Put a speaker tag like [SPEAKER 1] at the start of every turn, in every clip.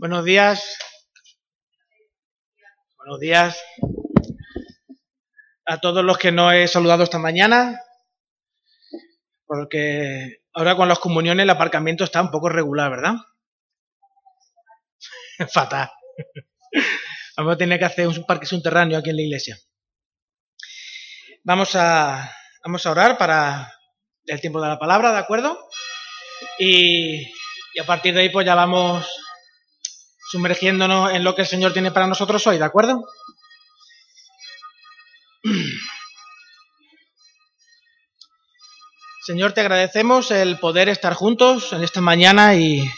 [SPEAKER 1] Buenos días. Buenos días a todos los que no he saludado esta mañana, porque ahora con las comuniones el aparcamiento está un poco regular, ¿verdad? Fatal. Vamos a tener que hacer un parque subterráneo aquí en la iglesia. Vamos a, vamos a orar para el tiempo de la palabra, ¿de acuerdo? Y, y a partir de ahí pues ya vamos sumergiéndonos en lo que el Señor tiene para nosotros hoy, ¿de acuerdo? Señor, te agradecemos el poder estar juntos en esta mañana y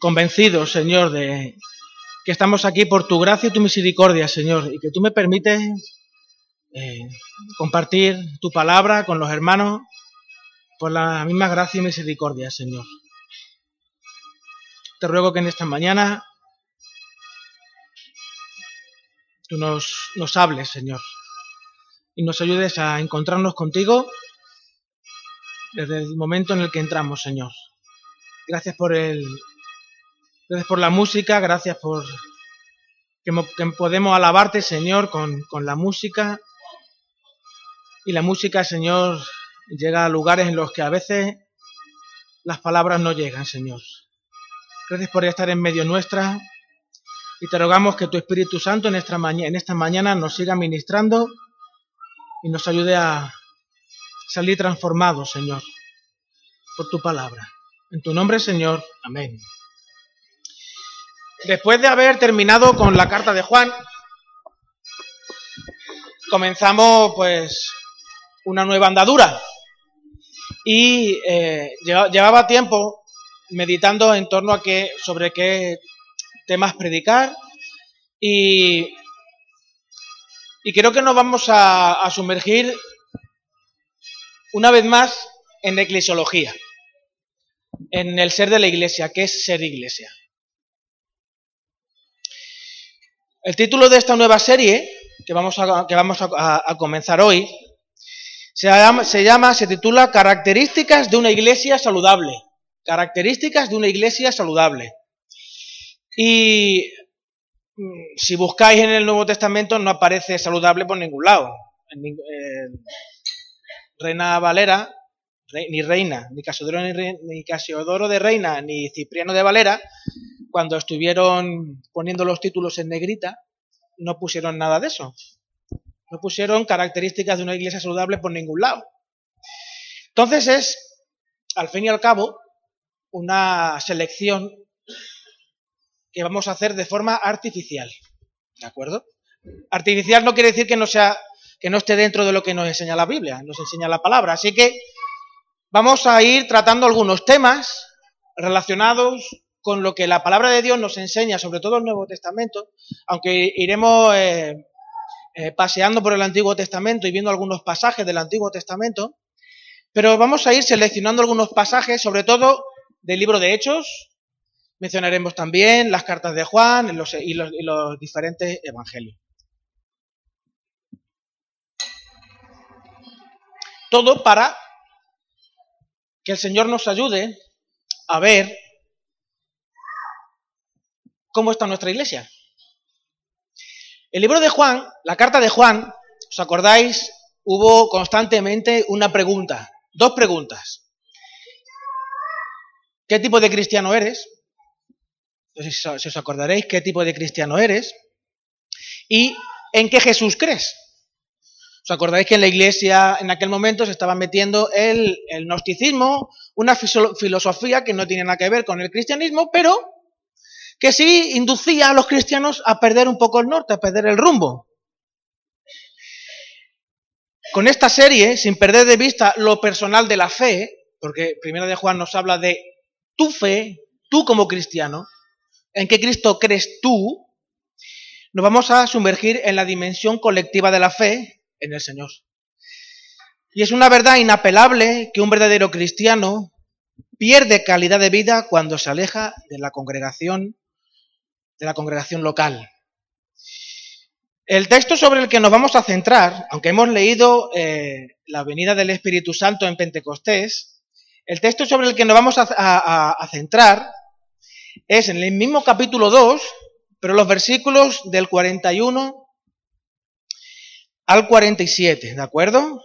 [SPEAKER 1] convencidos, Señor, de que estamos aquí por tu gracia y tu misericordia, Señor, y que tú me permites eh, compartir tu palabra con los hermanos por la misma gracia y misericordia, Señor. Te ruego que en esta mañana tú nos, hables, Señor, y nos ayudes a encontrarnos contigo desde el momento en el que entramos, Señor. Gracias por el, gracias por la música, gracias por que, que podemos alabarte, Señor, con, con la música. Y la música, Señor, llega a lugares en los que a veces las palabras no llegan, Señor. Gracias por estar en medio nuestra y te rogamos que tu Espíritu Santo en esta, mañana nos siga ministrando y nos ayude a salir transformados, Señor, por tu palabra. En tu nombre, Señor. Amén. Después de haber terminado con la carta de Juan, comenzamos pues una nueva andadura. Y eh, llevaba tiempo meditando en torno a qué, sobre qué temas predicar y, y creo que nos vamos a, sumergir una vez más en la eclesiología, en el ser de la iglesia, qué es ser iglesia. El título de esta nueva serie que vamos a, que vamos a, comenzar hoy se llama, se titula Características de una iglesia saludable. Características de una iglesia saludable. Y mm, si buscáis en el Nuevo Testamento no aparece saludable por ningún lado. Reina Valera, ni Reina, ni Casiodoro, ni Casiodoro de Reina, ni Cipriano de Valera, cuando estuvieron poniendo los títulos en negrita, no pusieron nada de eso. No pusieron características de una iglesia saludable por ningún lado. Entonces es, al fin y al cabo, una selección que vamos a hacer de forma artificial. ¿De acuerdo? Artificial no quiere decir que no sea que no esté dentro de lo que nos enseña la Biblia, nos enseña la palabra. Así que vamos a ir tratando algunos temas relacionados con lo que la palabra de Dios nos enseña, sobre todo el Nuevo Testamento, aunque iremos eh, eh, paseando por el Antiguo Testamento y viendo algunos pasajes del Antiguo Testamento, pero vamos a ir seleccionando algunos pasajes, sobre todo del libro de Hechos, mencionaremos también las cartas de Juan y los, y los, diferentes evangelios. Todo para que el Señor nos ayude a ver cómo está nuestra iglesia. El libro de Juan, la carta de Juan, ¿os acordáis? Hubo constantemente una pregunta, dos preguntas. ¿Qué tipo de cristiano eres? Entonces, si os acordaréis qué tipo de cristiano eres y en qué Jesús crees. ¿Os acordáis que en la iglesia en aquel momento se estaba metiendo el, el gnosticismo, una filosofía que no tiene nada que ver con el cristianismo, pero que sí inducía a los cristianos a perder un poco el norte, a perder el rumbo. Con esta serie, sin perder de vista lo personal de la fe, porque Primera de Juan nos habla de tu fe, tú como cristiano, en qué Cristo crees tú, nos vamos a sumergir en la dimensión colectiva de la fe en el Señor. Y es una verdad inapelable que un verdadero cristiano pierde calidad de vida cuando se aleja de la congregación, de la congregación local. El texto sobre el que nos vamos a centrar, aunque hemos leído eh, la venida del Espíritu Santo en Pentecostés, El texto sobre el que nos vamos a, centrar es en el mismo capítulo 2, pero los versículos del 41 al 47, ¿de acuerdo?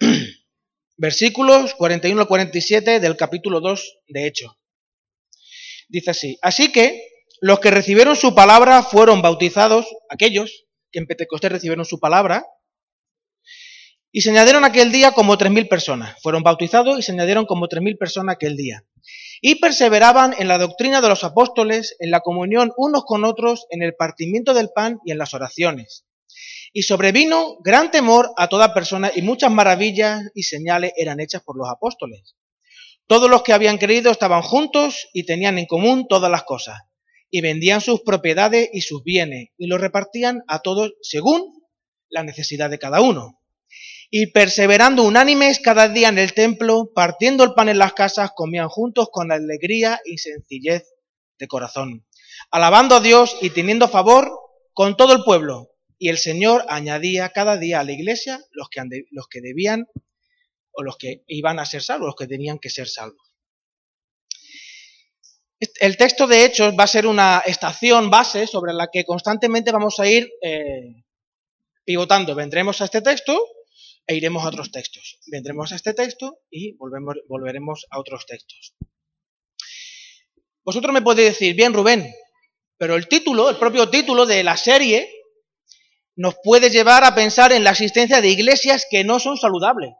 [SPEAKER 1] Versículos 41 al 47 del capítulo 2 de Hecho. Dice así, así que los que recibieron su palabra fueron bautizados, aquellos que en Pentecostés recibieron su palabra, y se añadieron aquel día como tres mil personas. Fueron bautizados y se añadieron como tres mil personas aquel día. Y perseveraban en la doctrina de los apóstoles, en la comunión unos con otros, en el partimiento del pan y en las oraciones. Y sobrevino gran temor a toda persona y muchas maravillas y señales eran hechas por los apóstoles. Todos los que habían creído estaban juntos y tenían en común todas las cosas. Y vendían sus propiedades y sus bienes y los repartían a todos según la necesidad de cada uno y perseverando unánimes cada día en el templo, partiendo el pan en las casas, comían juntos con alegría y sencillez de corazón, alabando a Dios y teniendo favor con todo el pueblo. Y el Señor añadía cada día a la iglesia los que, los que debían o los que iban a ser salvos, los que tenían que ser salvos. El texto de Hechos va a ser una estación base sobre la que constantemente vamos a ir eh, pivotando. Vendremos a este texto e iremos a otros textos. Vendremos a este texto y volvemos, volveremos a otros textos. Vosotros me podéis decir, bien Rubén, pero el título, el propio título de la serie, nos puede llevar a pensar en la existencia de iglesias que no son saludables.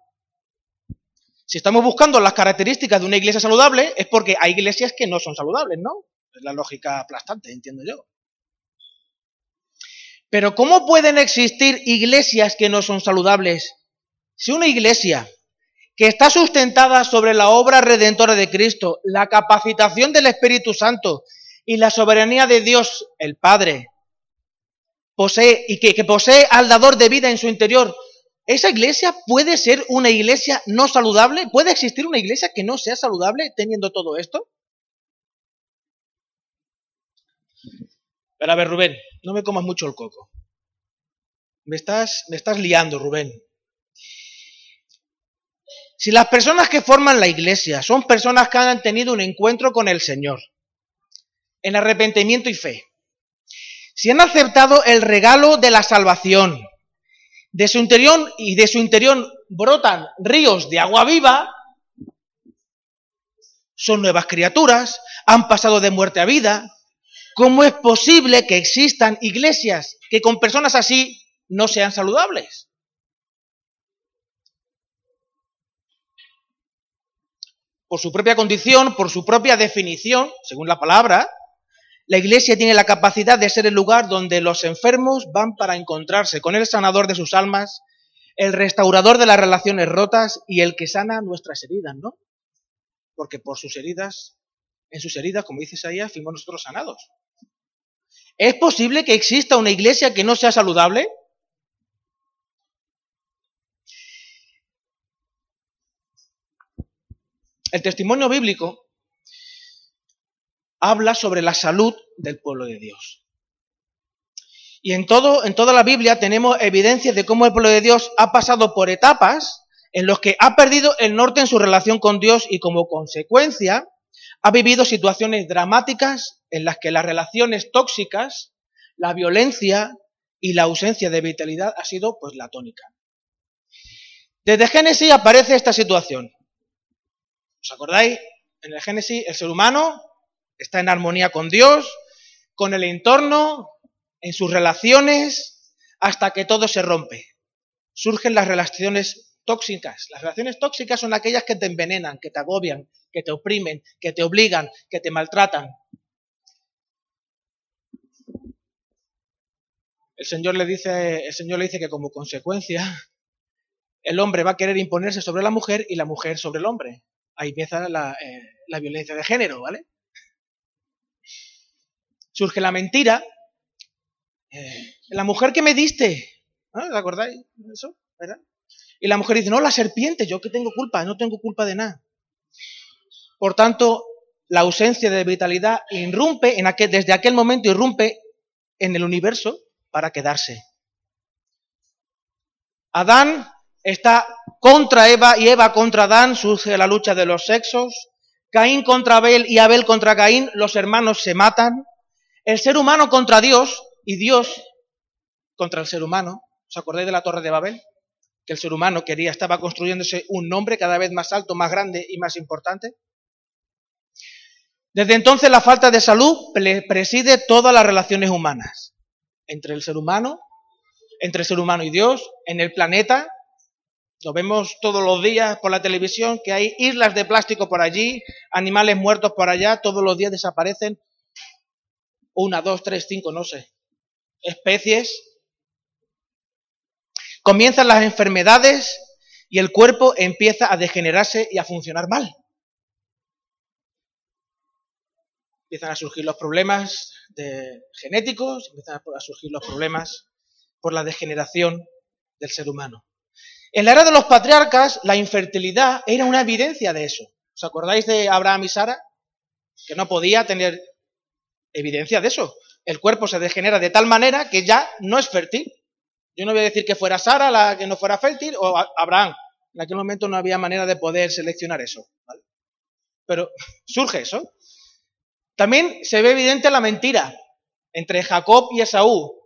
[SPEAKER 1] Si estamos buscando las características de una iglesia saludable, es porque hay iglesias que no son saludables, ¿no? Es la lógica aplastante, entiendo yo. Pero ¿cómo pueden existir iglesias que no son saludables si una iglesia que está sustentada sobre la obra redentora de Cristo, la capacitación del Espíritu Santo y la soberanía de Dios, el Padre, posee y que, posee al dador de vida en su interior, ¿esa iglesia puede ser una iglesia no saludable? ¿Puede existir una iglesia que no sea saludable teniendo todo esto? Pero a ver, Rubén, no me comas mucho el coco. Me estás, me estás liando, Rubén. Si las personas que forman la iglesia son personas que han tenido un encuentro con el Señor, en arrepentimiento y fe, si han aceptado el regalo de la salvación, de su interior y de su interior brotan ríos de agua viva, son nuevas criaturas, han pasado de muerte a vida. ¿Cómo es posible que existan iglesias que con personas así no sean saludables? Por su propia condición, por su propia definición, según la palabra, la iglesia tiene la capacidad de ser el lugar donde los enfermos van para encontrarse con el sanador de sus almas, el restaurador de las relaciones rotas y el que sana nuestras heridas, ¿no? Porque por sus heridas, en sus heridas, como dice Isaías, fuimos nosotros sanados. ¿Es posible que exista una iglesia que no sea saludable? El testimonio bíblico habla sobre la salud del pueblo de Dios. Y en, todo, en toda la Biblia tenemos evidencias de cómo el pueblo de Dios ha pasado por etapas en los que ha perdido el norte en su relación con Dios y como consecuencia ha vivido situaciones dramáticas en las que las relaciones tóxicas, la violencia y la ausencia de vitalidad ha sido pues la tónica. Desde Génesis aparece esta situación. ¿Os acordáis? En el Génesis, el ser humano está en armonía con Dios, con el entorno, en sus relaciones, hasta que todo se rompe. Surgen las relaciones tóxicas. Las relaciones tóxicas son aquellas que te envenenan, que te agobian, que te oprimen, que te obligan, que te maltratan. El Señor le dice, dice que como consecuencia el hombre va a querer imponerse sobre la mujer y la mujer sobre el hombre ahí empieza la, eh, la violencia de género, ¿vale? Surge la mentira. Eh, la mujer que me diste, ¿no? ¿Te acordáis de eso? ¿Verdad? Y la mujer dice, no, la serpiente, yo que tengo culpa, no tengo culpa de nada. Por tanto, la ausencia de vitalidad irrumpe, en aquel, desde aquel momento irrumpe en el universo para quedarse. Adán está contra Eva y Eva contra Adán, surge la lucha de los sexos, Caín contra Abel y Abel contra Caín, los hermanos se matan, el ser humano contra Dios y Dios contra el ser humano. ¿Os acordáis de la Torre de Babel? Que el ser humano quería, estaba construyéndose un nombre cada vez más alto, más grande y más importante. Desde entonces la falta de salud preside todas las relaciones humanas, entre el ser humano, entre el ser humano y Dios, en el planeta. Lo vemos todos los días por la televisión, que hay islas de plástico por allí, animales muertos por allá, todos los días desaparecen una, dos, tres, cinco, no sé, especies. Comienzan las enfermedades y el cuerpo empieza a degenerarse y a funcionar mal. Empiezan a surgir los problemas genéticos, empiezan a surgir los problemas por la degeneración del ser humano. En la era de los patriarcas, la infertilidad era una evidencia de eso. ¿Os acordáis de Abraham y Sara? Que no podía tener evidencia de eso. El cuerpo se degenera de tal manera que ya no es fértil. Yo no voy a decir que fuera Sara la que no fuera fértil o Abraham. En aquel momento no había manera de poder seleccionar eso. Pero surge eso. También se ve evidente la mentira entre Jacob y Esaú.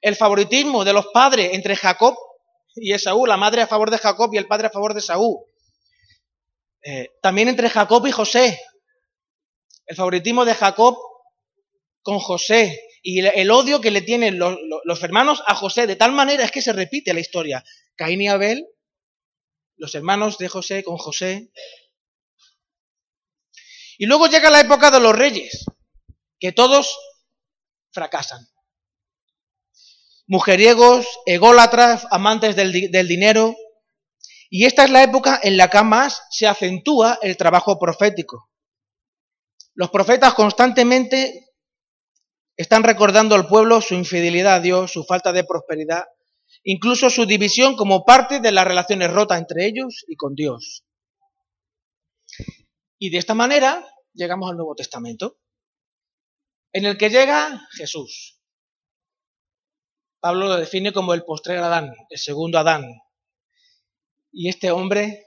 [SPEAKER 1] El favoritismo de los padres entre Jacob y Esaú, la madre a favor de Jacob y el padre a favor de Esaú. Eh, también entre Jacob y José. El favoritismo de Jacob con José y el odio que le tienen los, los, hermanos a José, de tal manera es que se repite la historia. Caín y Abel, los hermanos de José con José. Y luego llega la época de los reyes, que todos fracasan. Mujeriegos, ególatras, amantes del, del dinero. Y esta es la época en la que más se acentúa el trabajo profético. Los profetas constantemente están recordando al pueblo su infidelidad a Dios, su falta de prosperidad, incluso su división como parte de las relaciones rotas entre ellos y con Dios. Y de esta manera llegamos al Nuevo Testamento, en el que llega Jesús. Pablo lo define como el postrer Adán, el segundo Adán. Y este hombre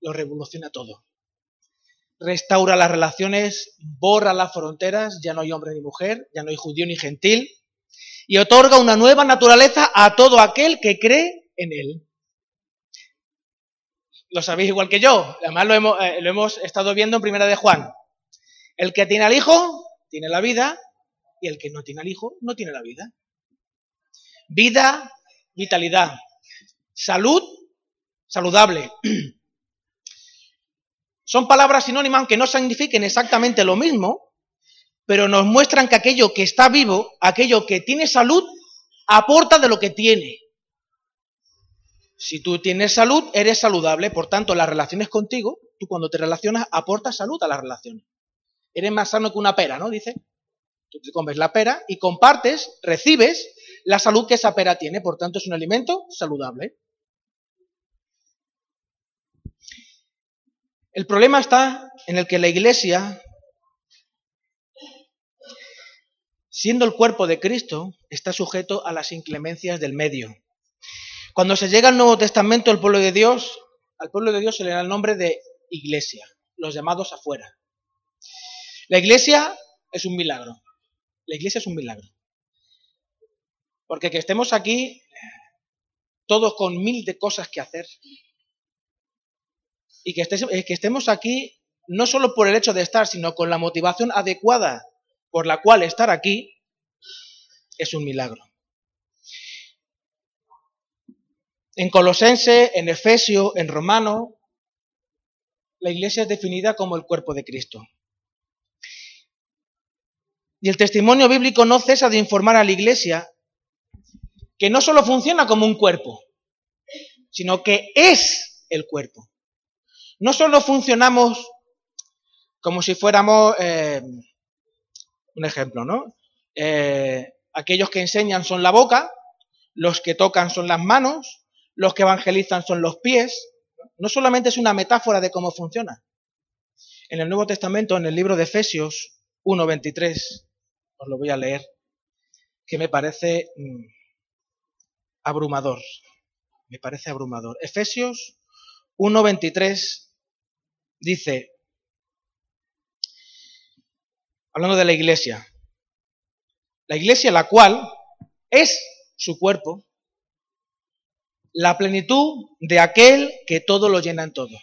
[SPEAKER 1] lo revoluciona todo restaura las relaciones, borra las fronteras, ya no hay hombre ni mujer, ya no hay judío ni gentil, y otorga una nueva naturaleza a todo aquel que cree en él. Lo sabéis igual que yo, además lo hemos, eh, lo hemos estado viendo en Primera de Juan. El que tiene al Hijo, tiene la vida, y el que no tiene al Hijo, no tiene la vida. Vida, vitalidad. Salud, saludable. Son palabras sinónimas aunque no signifiquen exactamente lo mismo, pero nos muestran que aquello que está vivo, aquello que tiene salud, aporta de lo que tiene. Si tú tienes salud, eres saludable, por tanto, las relaciones contigo, tú cuando te relacionas aportas salud a las relaciones. Eres más sano que una pera, ¿no? Dice. Tú te comes la pera y compartes, recibes la salud que esa pera tiene, por tanto es un alimento saludable. El problema está en el que la Iglesia, siendo el cuerpo de Cristo, está sujeto a las inclemencias del medio. Cuando se llega al Nuevo Testamento, el pueblo de Dios, al pueblo de Dios se le da el nombre de Iglesia, los llamados afuera. La Iglesia es un milagro. La Iglesia es un milagro. Porque que estemos aquí todos con mil de cosas que hacer, y que, eh, que estemos aquí no solo por el hecho de estar, sino con la motivación adecuada por la cual estar aquí, es un milagro. En Colosense, en Efesio, en Romano, la iglesia es definida como el cuerpo de Cristo. Y el testimonio bíblico no cesa de informar a la iglesia que no solo funciona como un cuerpo, sino que es el cuerpo. No solo funcionamos como si fuéramos, eh, un ejemplo, ¿no? Eh, aquellos que enseñan son la boca, los que tocan son las manos, los que evangelizan son los pies. No solamente es una metáfora de cómo funciona. En el Nuevo Testamento, en el libro de Efesios 1.23, os lo voy a leer, que me parece mm, abrumador. Me parece abrumador. Efesios 1.23 dice, hablando de la iglesia, la iglesia la cual es su cuerpo, la plenitud de aquel que todo lo llena en todo.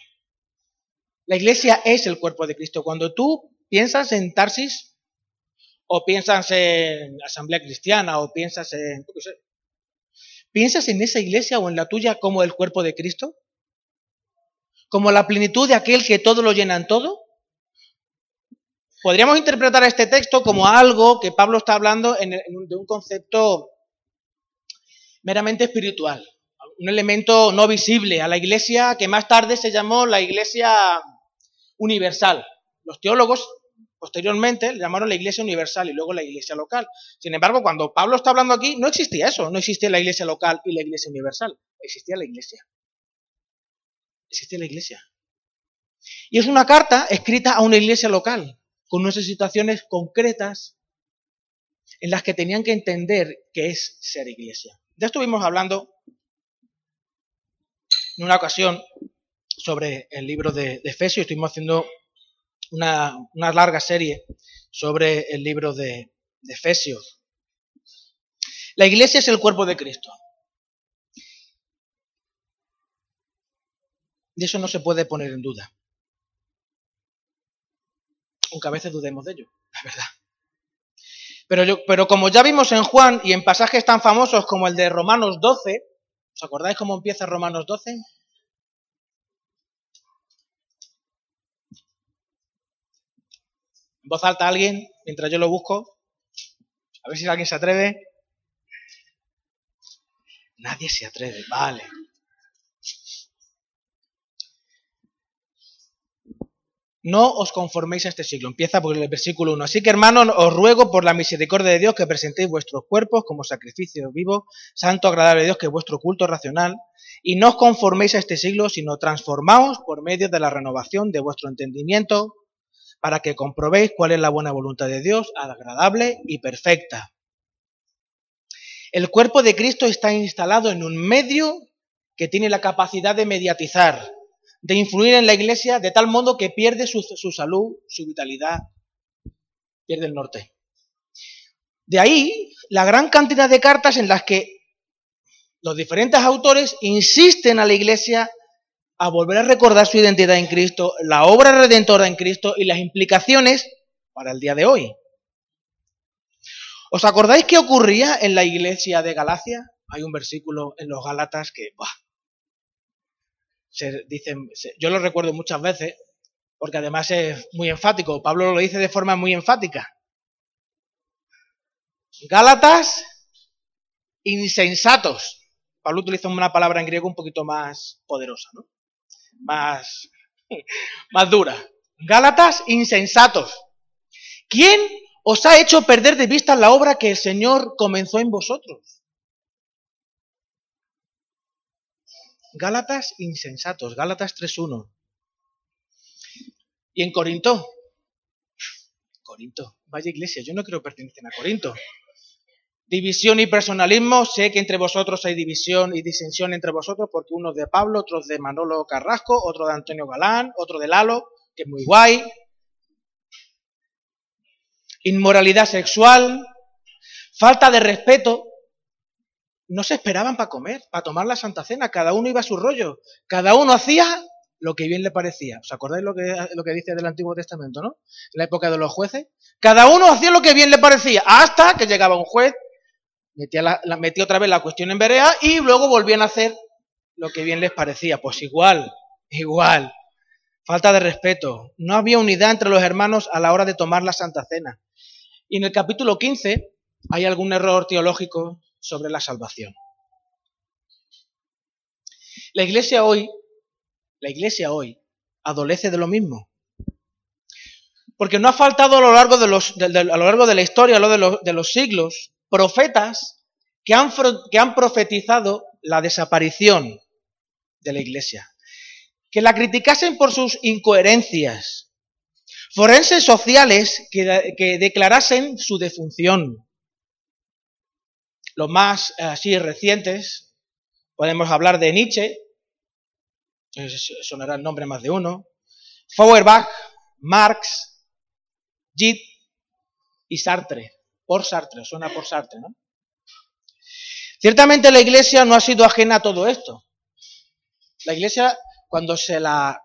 [SPEAKER 1] La iglesia es el cuerpo de Cristo. Cuando tú piensas en Tarsis, o piensas en Asamblea Cristiana, o piensas en, ¿piensas en esa iglesia o en la tuya como el cuerpo de Cristo? ¿Como la plenitud de aquel que todo lo llena en todo? Podríamos interpretar este texto como algo que Pablo está hablando de un concepto meramente espiritual, un elemento no visible a la iglesia que más tarde se llamó la iglesia universal. Los teólogos posteriormente le llamaron la iglesia universal y luego la iglesia local. Sin embargo, cuando Pablo está hablando aquí, no existía eso, no existía la iglesia local y la iglesia universal, existía la iglesia. Existía la iglesia. Y es una carta escrita a una iglesia local, con unas situaciones concretas en las que tenían que entender qué es ser iglesia. Ya estuvimos hablando en una ocasión sobre el libro de, Efesios, estuvimos haciendo una, larga serie sobre el libro de, Efesios. La iglesia es el cuerpo de Cristo. Y eso no se puede poner en duda. Aunque a veces dudemos de ello, la verdad. Pero, pero como ya vimos en Juan y en pasajes tan famosos como el de Romanos 12, ¿os acordáis cómo empieza Romanos 12? En voz alta alguien, mientras yo lo busco. A ver si alguien se atreve. Nadie se atreve, vale. No os conforméis a este siglo. Empieza por el versículo 1. Así que, hermanos, os ruego por la misericordia de Dios que presentéis vuestros cuerpos como sacrificio vivo, santo, agradable a Dios, que es vuestro culto racional. Y no os conforméis a este siglo, sino transformaos por medio de la renovación de vuestro entendimiento, para que comprobéis cuál es la buena voluntad de Dios, agradable y perfecta. El cuerpo de Cristo está instalado en un medio que tiene la capacidad de mediatizar, de influir en la iglesia de tal modo que pierde su, salud, su vitalidad, pierde el norte. De ahí la gran cantidad de cartas en las que los diferentes autores insisten a la iglesia a volver a recordar su identidad en Cristo, la obra redentora en Cristo y las implicaciones para el día de hoy. ¿Os acordáis qué ocurría en la iglesia de Galacia? Hay un versículo en los Gálatas que se yo lo recuerdo muchas veces, porque además es muy enfático. Pablo lo dice de forma muy enfática. Gálatas insensatos. Pablo utiliza una palabra en griego un poquito más poderosa, ¿no? Más, más dura. Gálatas insensatos. ¿Quién os ha hecho perder de vista la obra que el Señor comenzó en vosotros? Gálatas insensatos, Gálatas 3.1. Y en Corinto, Corinto, vaya iglesia, yo no quiero pertenecer a Corinto. División y personalismo, sé que entre vosotros hay división y disensión entre vosotros, porque uno es de Pablo, otro es de Manolo Carrasco, otro de Antonio Galán, otro de Lalo, que es muy guay. Inmoralidad sexual, falta de respeto, no se esperaban para comer, para tomar la Santa Cena, cada uno iba a su rollo, cada uno hacía lo que bien le parecía. ¿Os acordáis lo que, lo que dice del Antiguo Testamento, no? En la época de los jueces. Cada uno hacía lo que bien le parecía, hasta que llegaba un juez, metía, la, metía otra vez la cuestión en verea y luego volvían a hacer lo que bien les parecía. Pues igual, igual. Falta de respeto. No había unidad entre los hermanos a la hora de tomar la Santa Cena. Y en el capítulo 15 hay algún error teológico sobre la salvación. La iglesia hoy, la iglesia hoy, adolece de lo mismo. Porque no ha faltado a lo largo de, los, a lo largo de la historia, a lo de los, de los siglos, profetas que han, que han profetizado la desaparición de la iglesia. Que la criticasen por sus incoherencias. Forenses sociales que, que declarasen su defunción los más eh, así recientes, Podemos hablar de Nietzsche, sonará el nombre más de uno, Feuerbach, Marx, Gide y Sartre. Por Sartre, suena por Sartre, ¿no? Ciertamente la Iglesia no ha sido ajena a todo esto. La Iglesia, cuando se la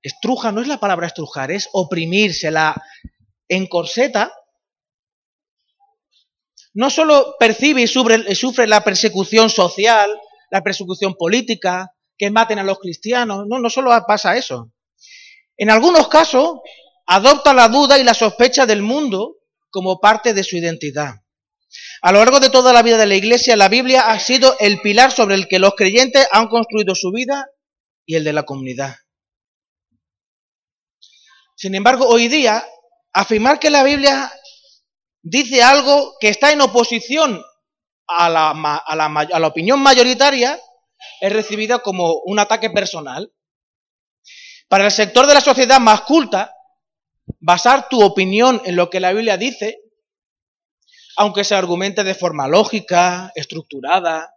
[SPEAKER 1] estruja, no es la palabra estrujar, es oprimir, se la encorseta, no solo percibe y sufre, la persecución social, la persecución política, que maten a los cristianos, no, no solo pasa eso. En algunos casos, adopta la duda y la sospecha del mundo como parte de su identidad. A lo largo de toda la vida de la Iglesia, la Biblia ha sido el pilar sobre el que los creyentes han construido su vida y el de la comunidad. Sin embargo, hoy día, afirmar que la Biblia dice algo que está en oposición a la, a la, opinión mayoritaria es recibida como un ataque personal. Para el sector de la sociedad más culta, basar tu opinión en lo que la Biblia dice, aunque se argumente de forma lógica, estructurada,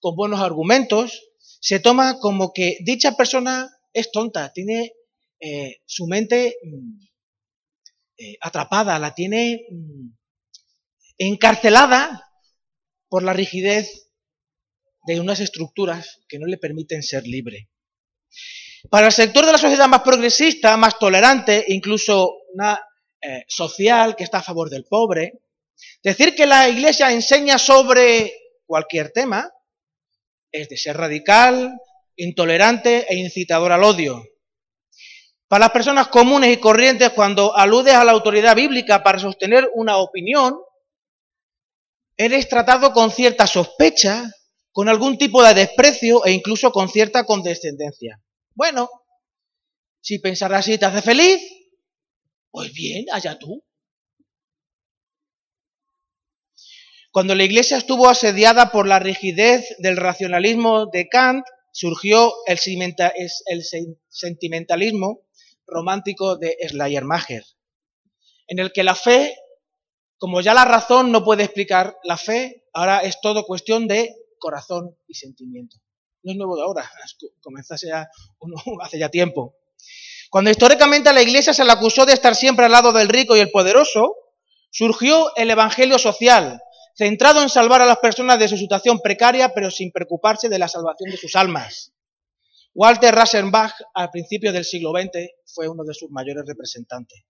[SPEAKER 1] con buenos argumentos, se toma como que dicha persona es tonta, tiene eh, su mente mm, eh, atrapada, la tiene mm, encarcelada por la rigidez de unas estructuras que no le permiten ser libre. Para el sector de la sociedad más progresista, más tolerante, incluso una eh, social que está a favor del pobre, decir que la Iglesia enseña sobre cualquier tema es de ser radical, intolerante e incitador al odio. Para las personas comunes y corrientes, cuando aludes a la autoridad bíblica para sostener una opinión, eres tratado con cierta sospecha, con algún tipo de desprecio e incluso con cierta condescendencia. Bueno, si pensar así te hace feliz, pues bien, allá tú. Cuando la Iglesia estuvo asediada por la rigidez del racionalismo de Kant, surgió el, sentimentalismo romántico de Schleiermacher, en el que la fe como ya la razón no puede explicar la fe, ahora es todo cuestión de corazón y sentimiento. No es nuevo de ahora, comenzó hace ya, hace ya tiempo. Cuando históricamente a la iglesia se le acusó de estar siempre al lado del rico y el poderoso, surgió el evangelio social, centrado en salvar a las personas de su situación precaria, pero sin preocuparse de la salvación de sus almas. Walter Rasenbach, al principio del siglo XX, fue uno de sus mayores representantes.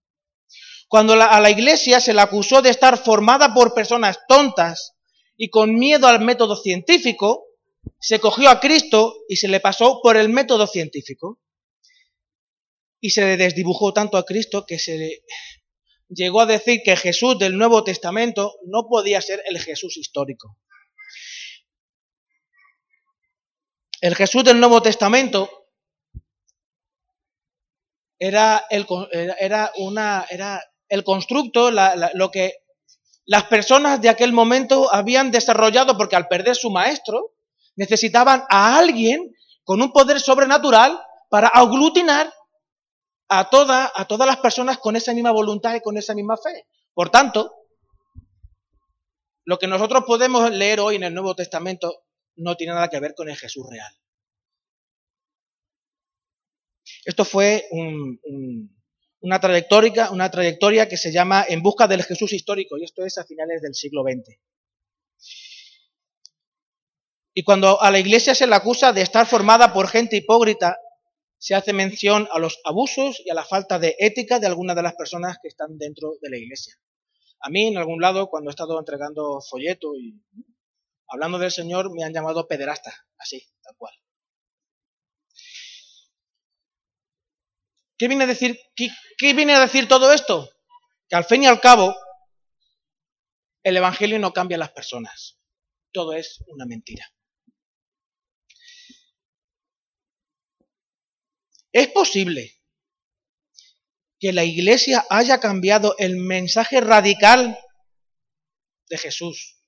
[SPEAKER 1] Cuando a la iglesia se la acusó de estar formada por personas tontas y con miedo al método científico, se cogió a Cristo y se le pasó por el método científico. Y se le desdibujó tanto a Cristo que se llegó a decir que Jesús del Nuevo Testamento no podía ser el Jesús histórico. El Jesús del Nuevo Testamento era, el, era, una, era el constructo, lo que las personas de aquel momento habían desarrollado, porque al perder su maestro, necesitaban a alguien con un poder sobrenatural para aglutinar a, toda, a todas las personas con esa misma voluntad y con esa misma fe. Por tanto, lo que nosotros podemos leer hoy en el Nuevo Testamento no tiene nada que ver con el Jesús real. Esto fue un, una trayectoria, una trayectoria que se llama En busca del Jesús histórico, y esto es a finales del siglo XX. Y cuando a la iglesia se le acusa de estar formada por gente hipócrita, se hace mención a los abusos y a la falta de ética de algunas de las personas que están dentro de la iglesia. A mí, en algún lado, cuando he estado entregando folleto y hablando del Señor, me han llamado pederasta, así, tal cual. ¿Qué viene a decir, qué, viene a decir todo esto? Que al fin y al cabo, el Evangelio no cambia a las personas. Todo es una mentira. ¿Es posible que la Iglesia haya cambiado el mensaje radical de Jesús?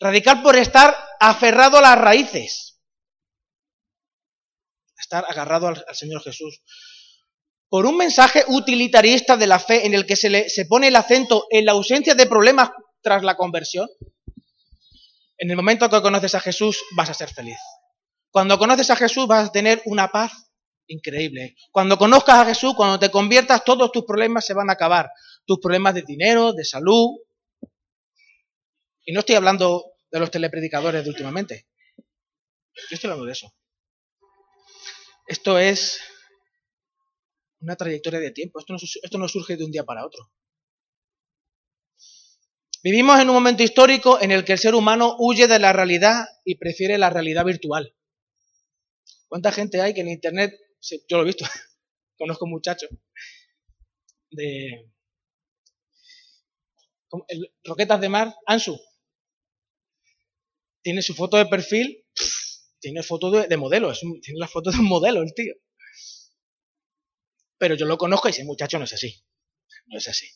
[SPEAKER 1] Radical por estar aferrado a las raíces. Estar agarrado al Señor Jesús por un mensaje utilitarista de la fe en el que se, le, se pone el acento en la ausencia de problemas tras la conversión? En el momento que conoces a Jesús vas a ser feliz. Cuando conoces a Jesús vas a tener una paz increíble. Cuando conozcas a Jesús, cuando te conviertas, todos tus problemas se van a acabar. Tus problemas de dinero, de salud. Y no estoy hablando de los telepredicadores de últimamente. Yo estoy hablando de eso. Esto es una trayectoria de tiempo. Esto no, esto no surge de un día para otro. Vivimos en un momento histórico en el que el ser humano huye de la realidad y prefiere la realidad virtual. ¿Cuánta gente hay que en Internet, yo lo he visto, conozco muchachos, de Roquetas de Mar, Ansu, tiene su foto de perfil, tiene foto de, modelo, tiene la foto de un modelo el tío. Pero yo lo conozco y ese muchacho no es así, no es así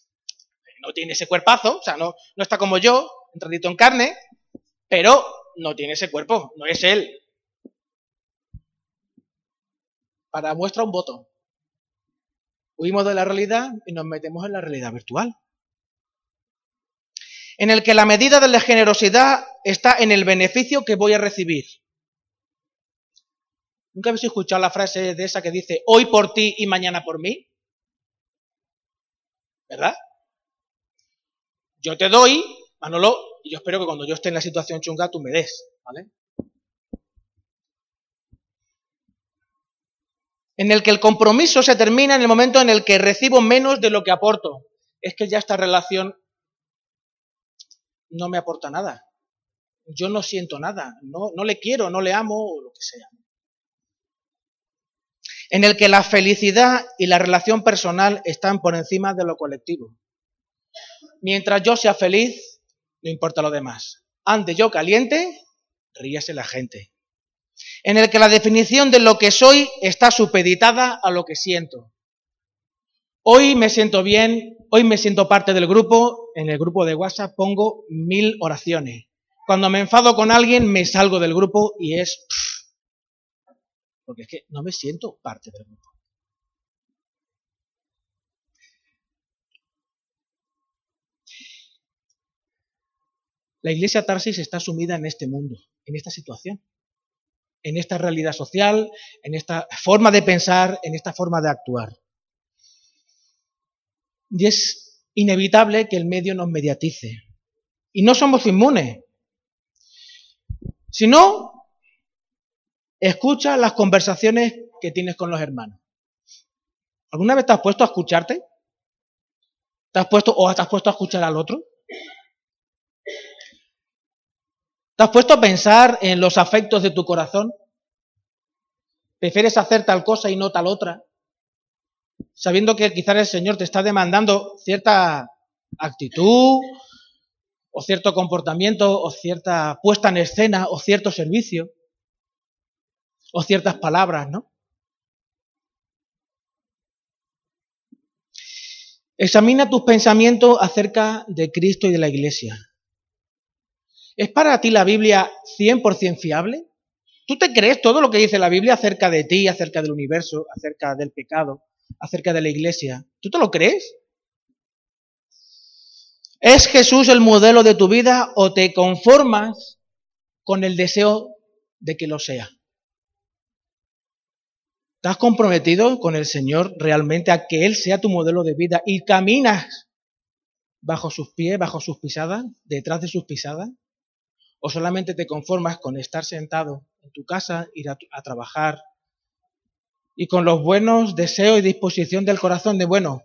[SPEAKER 1] no tiene ese cuerpazo, o sea, no, no está como yo, entradito en carne, pero no tiene ese cuerpo, no es él. Para muestra un voto. Huimos de la realidad y nos metemos en la realidad virtual. En el que la medida de la generosidad está en el beneficio que voy a recibir. ¿Nunca habéis escuchado la frase de esa que dice, hoy por ti y mañana por mí? ¿Verdad? Yo te doy, Manolo, y yo espero que cuando yo esté en la situación chunga tú me des, ¿vale? En el que el compromiso se termina en el momento en el que recibo menos de lo que aporto. Es que ya esta relación no me aporta nada. Yo no siento nada. No, le quiero, no le amo o lo que sea. En el que la felicidad y la relación personal están por encima de lo colectivo. Mientras yo sea feliz, no importa lo demás. Ande yo caliente, ríase la gente. En el que la definición de lo que soy está supeditada a lo que siento. Hoy me siento bien, hoy me siento parte del grupo, en el grupo de WhatsApp pongo mil oraciones. Cuando me enfado con alguien me salgo del grupo y es... porque es que no me siento parte del grupo. La iglesia Tarsis está sumida en este mundo, en esta situación, en esta realidad social, en esta forma de pensar, en esta forma de actuar. Y es inevitable que el medio nos mediatice. Y no somos inmunes. Si no, escucha las conversaciones que tienes con los hermanos. ¿Alguna vez te has puesto a escucharte? ¿Te has puesto o te has puesto a escuchar al otro? ¿Te has puesto a pensar en los afectos de tu corazón? ¿Prefieres hacer tal cosa y no tal otra? Sabiendo que quizás el Señor te está demandando cierta actitud, o cierto comportamiento, o cierta puesta en escena, o cierto servicio, o ciertas palabras, ¿no? Examina tus pensamientos acerca de Cristo y de la Iglesia. ¿Es para ti la Biblia 100% fiable? ¿Tú te crees todo lo que dice la Biblia acerca de ti, acerca del universo, acerca del pecado, acerca de la iglesia? ¿Tú te lo crees? ¿Es Jesús el modelo de tu vida o te conformas con el deseo de que lo sea? ¿Estás comprometido con el Señor realmente a que Él sea tu modelo de vida y caminas bajo sus pies, bajo sus pisadas, detrás de sus pisadas? ¿O solamente te conformas con estar sentado en tu casa, ir a, trabajar y con los buenos deseos y disposición del corazón de, bueno,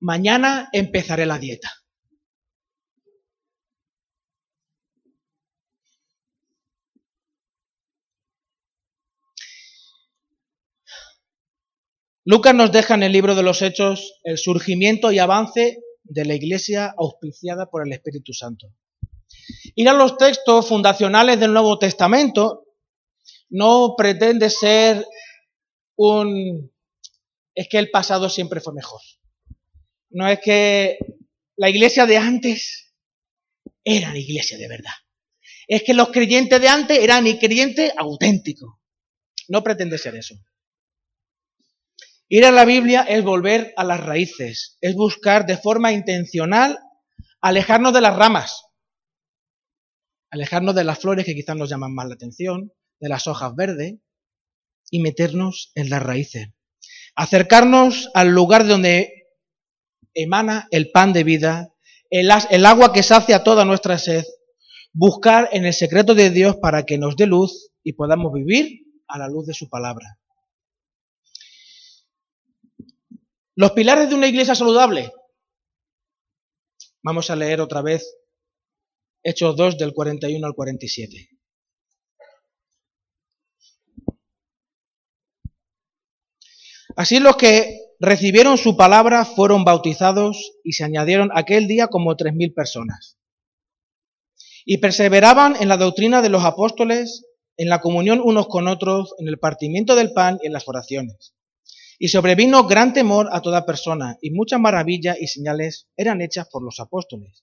[SPEAKER 1] mañana empezaré la dieta? Lucas nos deja en el libro de los Hechos el surgimiento y avance de la iglesia auspiciada por el Espíritu Santo. Ir a los textos fundacionales del Nuevo Testamento no pretende ser un... es que el pasado siempre fue mejor. No es que la iglesia de antes era la iglesia de verdad. Es que los creyentes de antes eran y creyentes auténticos. No pretende ser eso. Ir a la Biblia es volver a las raíces, es buscar de forma intencional alejarnos de las ramas, alejarnos de las flores que quizás nos llaman más la atención, de las hojas verdes, y meternos en las raíces. Acercarnos al lugar donde emana el pan de vida, el, el agua que sacia toda nuestra sed, buscar en el secreto de Dios para que nos dé luz y podamos vivir a la luz de su palabra. Los pilares de una iglesia saludable. Vamos a leer otra vez Hechos 2 del 41 al 47. Así los que recibieron su palabra fueron bautizados y se añadieron aquel día como tres mil personas. Y perseveraban en la doctrina de los apóstoles, en la comunión unos con otros, en el partimiento del pan y en las oraciones. Y sobrevino gran temor a toda persona, y muchas maravillas y señales eran hechas por los apóstoles.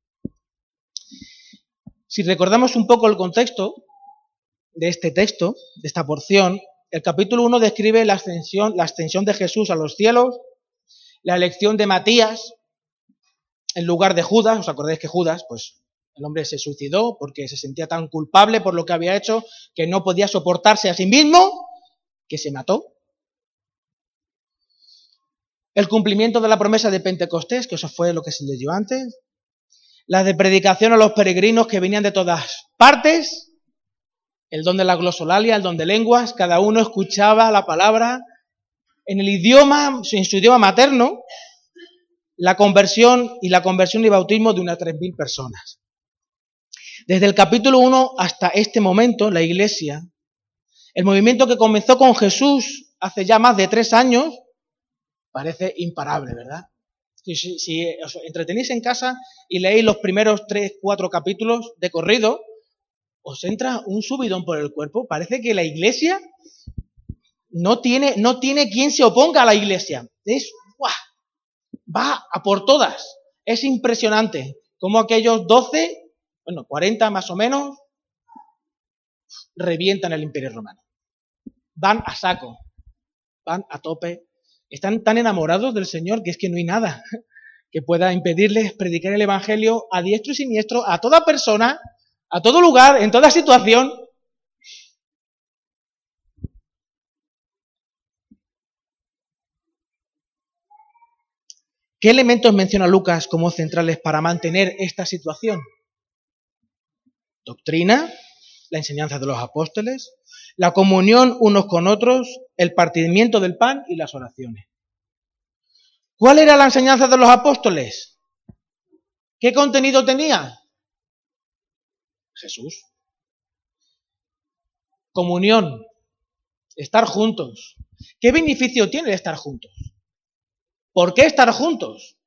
[SPEAKER 1] Si recordamos un poco el contexto de este texto, de esta porción, el capítulo 1 describe la ascensión, de Jesús a los cielos, la elección de Matías en lugar de Judas. ¿Os acordáis que Judas, pues el hombre se suicidó porque se sentía tan culpable por lo que había hecho que no podía soportarse a sí mismo, que se mató? el cumplimiento de la promesa de Pentecostés, que eso fue lo que se leyó antes, la de predicación a los peregrinos que venían de todas partes, el don de la glosolalia, el don de lenguas, cada uno escuchaba la palabra en el idioma, en su idioma materno, la conversión y la conversión y bautismo de unas 3.000 personas. Desde el capítulo 1 hasta este momento, la iglesia, el movimiento que comenzó con Jesús hace ya más de tres años, parece imparable, ¿verdad? Si, os entretenéis en casa y leéis los primeros tres, cuatro capítulos de corrido, os entra un subidón por el cuerpo. Parece que la iglesia no tiene, no tiene quien se oponga a la iglesia. Es, va a por todas. Es impresionante cómo aquellos doce, bueno, cuarenta más o menos, revientan el imperio romano. Van a saco, van a tope están tan enamorados del Señor que es que no hay nada que pueda impedirles predicar el Evangelio a diestro y siniestro, a toda persona, a todo lugar, en toda situación. ¿Qué elementos menciona Lucas como centrales para mantener esta situación? Doctrina, la enseñanza de los apóstoles, la comunión unos con otros, el partimiento del pan y las oraciones. ¿Cuál era la enseñanza de los apóstoles? ¿Qué contenido tenía? Jesús. Comunión, estar juntos. ¿Qué beneficio tiene estar juntos? ¿Por qué estar juntos?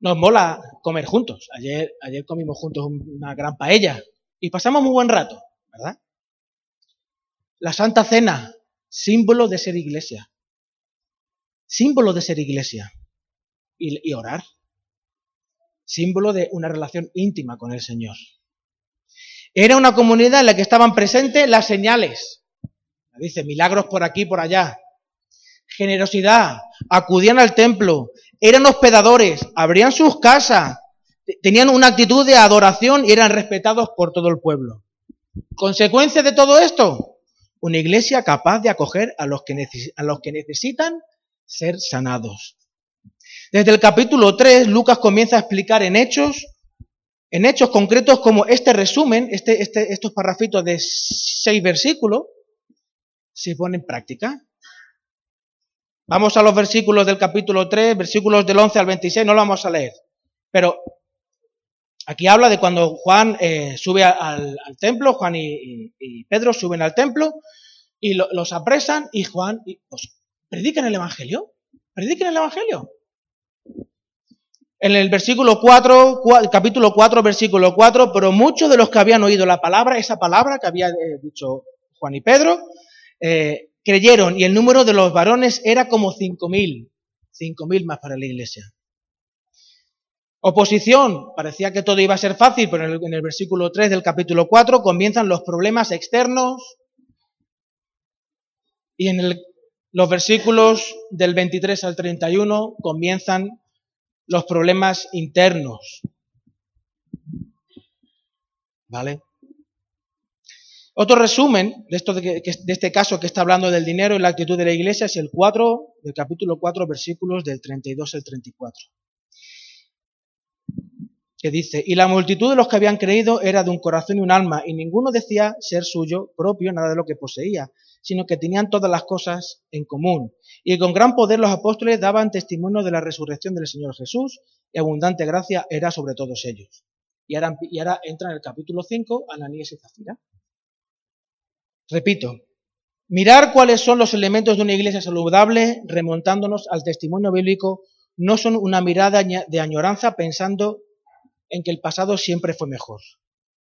[SPEAKER 1] Nos mola comer juntos. Ayer, ayer comimos juntos una gran paella y pasamos muy buen rato, ¿verdad? La Santa Cena, símbolo de ser iglesia. Símbolo de ser iglesia. Y, orar. Símbolo de una relación íntima con el Señor. Era una comunidad en la que estaban presentes las señales. Dice, milagros por aquí, por allá. Generosidad. Acudían al templo. Eran hospedadores. Abrían sus casas. Tenían una actitud de adoración y eran respetados por todo el pueblo. ¿Consecuencia de todo esto? Una iglesia capaz de acoger a los que, necesitan ser sanados. Desde el capítulo 3, Lucas comienza a explicar en hechos, en hechos concretos como este resumen, este, este, estos parrafitos de seis versículos, se pone en práctica. Vamos a los versículos del capítulo 3, versículos del 11 al 26, no lo vamos a leer. Pero aquí habla de cuando Juan eh, sube al, templo, Juan y, Pedro suben al templo y los apresan y Juan, y, pues, predican el Evangelio, prediquen el Evangelio. En el versículo 4, capítulo 4, versículo 4, pero muchos de los que habían oído la palabra, esa palabra que había eh, dicho Juan y Pedro, eh, creyeron y el número de los varones era como cinco mil, cinco mil más para la iglesia. Oposición, parecía que todo iba a ser fácil, pero en el, versículo 3 del capítulo 4 comienzan los problemas externos y en los versículos del 23 al 31 comienzan los problemas internos. ¿Vale? Otro resumen de, esto de, este caso que está hablando del dinero y la actitud de la iglesia es el 4, del capítulo 4, versículos del 32 al 34. Que dice, y la multitud de los que habían creído era de un corazón y un alma, y ninguno decía ser suyo propio nada de lo que poseía, sino que tenían todas las cosas en común. Y con gran poder los apóstoles daban testimonio de la resurrección del Señor Jesús, y abundante gracia era sobre todos ellos. Y ahora, y ahora entra en el capítulo 5 Ananías y Zafira. Repito, mirar cuáles son los elementos de una iglesia saludable remontándonos al testimonio bíblico no son una mirada de añoranza pensando en que el pasado siempre fue mejor.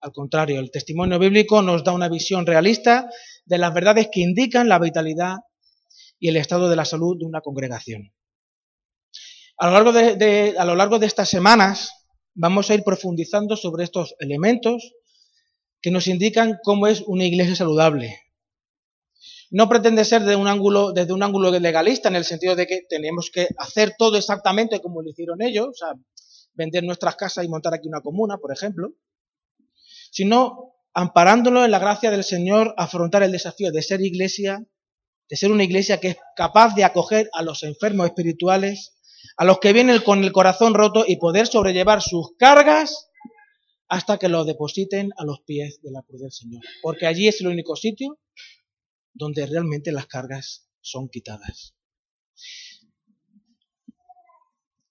[SPEAKER 1] Al contrario, el testimonio bíblico nos da una visión realista de las verdades que indican la vitalidad y el estado de la salud de una congregación. A lo largo de, estas semanas vamos a ir profundizando sobre estos elementos que nos indican cómo es una iglesia saludable. No pretende ser de un ángulo, desde un ángulo legalista, en el sentido de que tenemos que hacer todo exactamente como lo hicieron ellos, vender nuestras casas y montar aquí una comuna, por ejemplo, sino amparándolo en la gracia del Señor, afrontar el desafío de ser iglesia, de ser una iglesia que es capaz de acoger a los enfermos espirituales, a los que vienen con el corazón roto y poder sobrellevar sus cargas hasta que los depositen a los pies de la cruz del Señor. Porque allí es el único sitio donde realmente las cargas son quitadas.